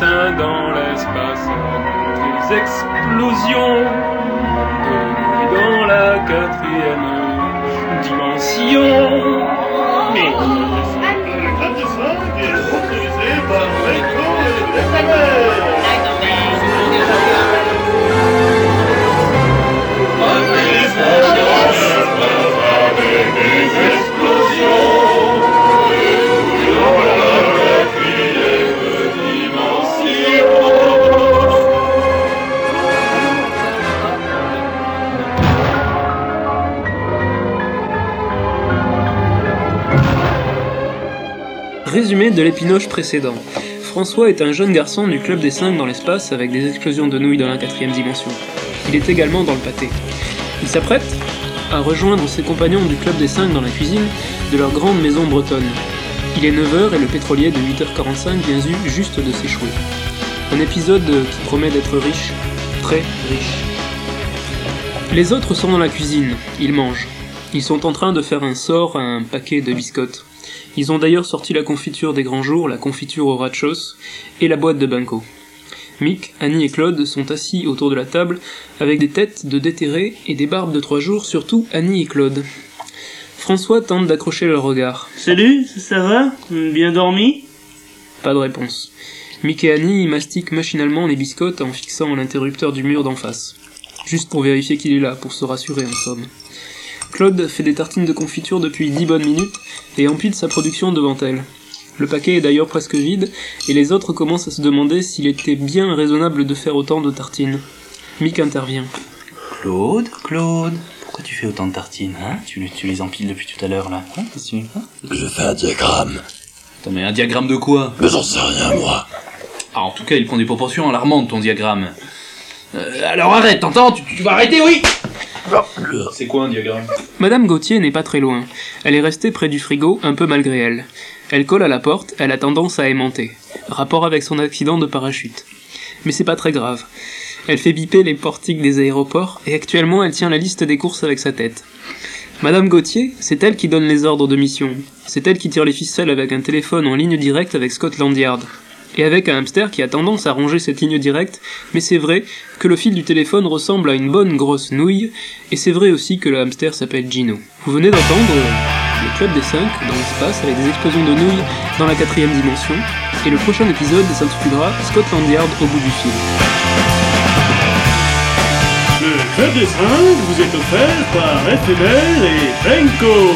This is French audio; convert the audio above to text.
5 dans l'espace. Des explosions Résumé de l'épinoche précédent. François est un jeune garçon du club des 5 dans l'espace avec des explosions de nouilles dans la quatrième dimension. Il est également dans le pâté. Il s'apprête à rejoindre ses compagnons du club des 5 dans la cuisine de leur grande maison bretonne. Il est 9h et le pétrolier de 8h45 vient juste de s'échouer. Un épisode qui promet d'être riche, très riche. Les autres sont dans la cuisine, ils mangent. Ils sont en train de faire un sort à un paquet de biscottes. Ils ont d'ailleurs sorti la confiture des grands jours, la confiture au rachos et la boîte de Banco. Mick, Annie et Claude sont assis autour de la table avec des têtes de déterrés et des barbes de trois jours, surtout Annie et Claude. François tente d'accrocher leur regard. Salut, ça va? Bien dormi? Pas de réponse. Mick et Annie mastiquent machinalement les biscottes en fixant l'interrupteur du mur d'en face. Juste pour vérifier qu'il est là, pour se rassurer en somme. Claude fait des tartines de confiture depuis dix bonnes minutes et empile sa production devant elle. Le paquet est d'ailleurs presque vide, et les autres commencent à se demander s'il était bien raisonnable de faire autant de tartines. Mick intervient. Claude, Claude, pourquoi tu fais autant de tartines, hein? Tu, tu les empiles depuis tout à l'heure, là hein tu- hein Je fais un diagramme. Attends, mais un diagramme de quoi? Mais j'en sais rien, moi. Ah, en tout cas, il prend des proportions alarmantes, ton diagramme. Euh, alors arrête, t'entends? Tu, tu vas arrêter, oui C'est quoi un diagramme Madame Gauthier n'est pas très loin. Elle est restée près du frigo, un peu malgré elle. Elle colle à la porte, elle a tendance à aimanter. Rapport avec son accident de parachute. Mais c'est pas très grave. Elle fait biper les portiques des aéroports, et actuellement elle tient la liste des courses avec sa tête. Madame Gauthier, c'est elle qui donne les ordres de mission. C'est elle qui tire les ficelles avec un téléphone en ligne directe avec Scotland Yard. Et avec un hamster qui a tendance à ronger cette ligne directe, mais c'est vrai que le fil du téléphone ressemble à une bonne grosse nouille, et c'est vrai aussi que le hamster s'appelle Gino. Vous venez d'entendre le club des 5 dans l'espace avec des explosions de nouilles dans la quatrième dimension, et le prochain épisode s'intitulera Scotland Yard au bout du fil. Le Club des 5 vous est offert par FMR et Benko